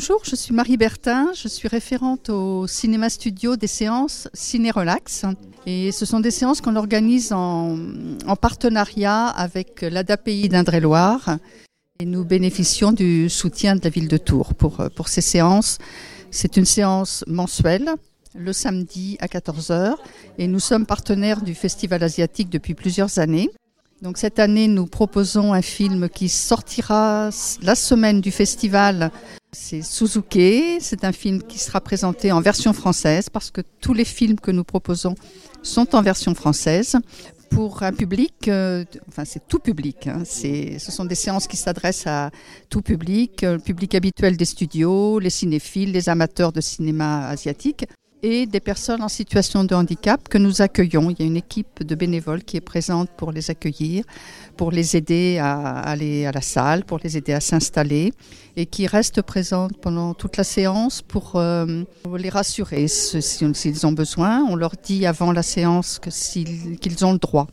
Bonjour, je suis Marie Bertin, je suis référente au cinéma studio des séances Ciné Relax. Et ce sont des séances qu'on organise en, partenariat avec l'ADAPI d'Indre-et-Loire. Et nous bénéficions du soutien de la ville de Tours pour, pour ces séances. C'est une séance mensuelle, le samedi à 14h. Et nous sommes partenaires du Festival asiatique depuis plusieurs années. Donc cette année, nous proposons un film qui sortira la semaine du festival c'est Suzuki, c'est un film qui sera présenté en version française parce que tous les films que nous proposons sont en version française. Pour un public, euh, enfin c'est tout public, hein. ce sont des séances qui s'adressent à tout public, le public habituel des studios, les cinéphiles, les amateurs de cinéma asiatique et des personnes en situation de handicap que nous accueillons. Il y a une équipe de bénévoles qui est présente pour les accueillir, pour les aider à aller à la salle, pour les aider à s'installer et qui reste présente pendant toute la séance pour euh, les rassurer s'ils ont besoin. On leur dit avant la séance qu'ils ont le droit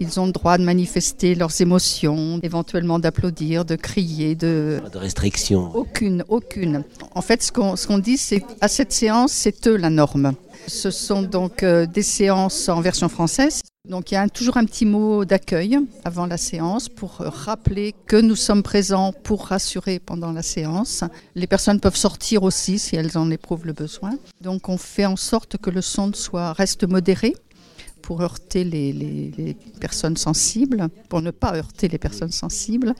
ils ont le droit de manifester leurs émotions, éventuellement d'applaudir, de crier, de... Pas de restriction. Aucune, aucune. En fait, ce qu'on dit, c'est à cette séance, c'est eux la norme. Ce sont donc euh, des séances en version française. Donc il y a toujours un petit mot d'accueil avant la séance pour rappeler que nous sommes présents pour rassurer pendant la séance. Les personnes peuvent sortir aussi si elles en éprouvent le besoin. Donc on fait en sorte que le son soit reste modéré pour heurter les, personnes sensibles, pour ne pas heurter les personnes sensibles.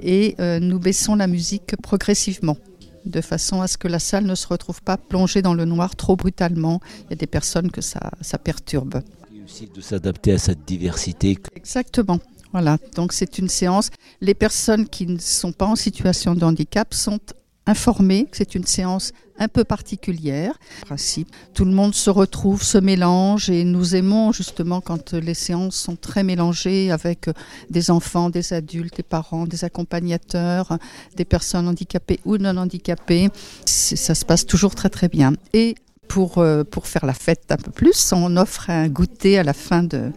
Et euh, nous baissons la musique progressivement, de façon à ce que la salle ne se retrouve pas plongée dans le noir trop brutalement. Il y a des personnes que ça, ça perturbe. Et aussi de s'adapter à cette diversité. Exactement. Voilà, donc c'est une séance. Les personnes qui ne sont pas en situation de handicap sont informés que c'est une séance un peu particulière. principe, tout le monde se retrouve, se mélange et nous aimons justement quand les séances sont très mélangées avec des enfants, des adultes, des parents, des accompagnateurs, des personnes handicapées ou non handicapées. Ça se passe toujours très très bien. Et pour, euh, pour faire la fête un peu plus, on offre un goûter à la fin de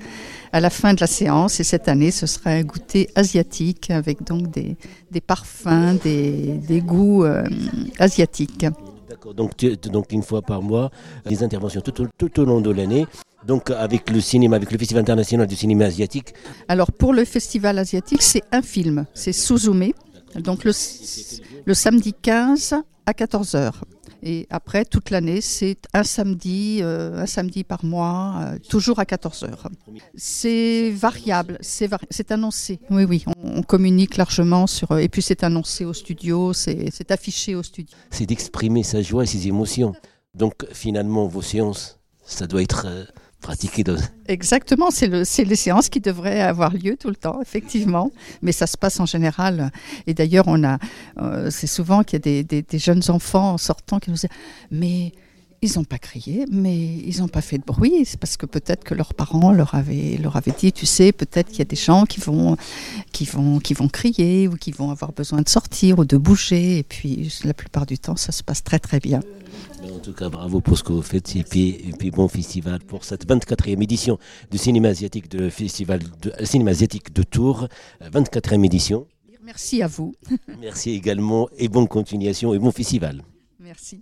à la fin de la séance. Et cette année, ce sera un goûter asiatique avec donc des, des parfums, des, des goûts euh, asiatiques. D'accord, donc, donc une fois par mois, des interventions tout, tout au long de l'année. Donc avec le cinéma, avec le Festival international du cinéma asiatique. Alors pour le Festival asiatique, c'est un film, c'est Suzume. Donc le, le samedi 15 à 14h. Et après, toute l'année, c'est un samedi, euh, un samedi par mois, euh, toujours à 14 heures. C'est variable, c'est annoncé. Oui, oui, on, communique largement sur. Et puis c'est annoncé au studio, c'est affiché au studio. C'est d'exprimer sa joie et ses émotions. Donc finalement, vos séances, ça doit être euh, pratiquer. Exactement, c'est le, les séances qui devraient avoir lieu tout le temps, effectivement. Mais ça se passe en général. Et d'ailleurs, on a, euh, c'est souvent qu'il y a des, des, jeunes enfants en sortant qui nous disent, mais ils n'ont pas crié, mais ils n'ont pas fait de bruit. C'est parce que peut-être que leurs parents leur avaient, leur avaient dit, tu sais, peut-être qu'il y a des gens qui vont, qui, vont, qui vont crier ou qui vont avoir besoin de sortir ou de bouger. Et puis, la plupart du temps, ça se passe très très bien. En tout cas, bravo pour ce que vous faites et puis, bon festival pour cette 24e édition du cinéma asiatique de festival de cinéma asiatique de Tours, 24e édition. Merci à vous. Merci également et bonne continuation et bon festival. Merci.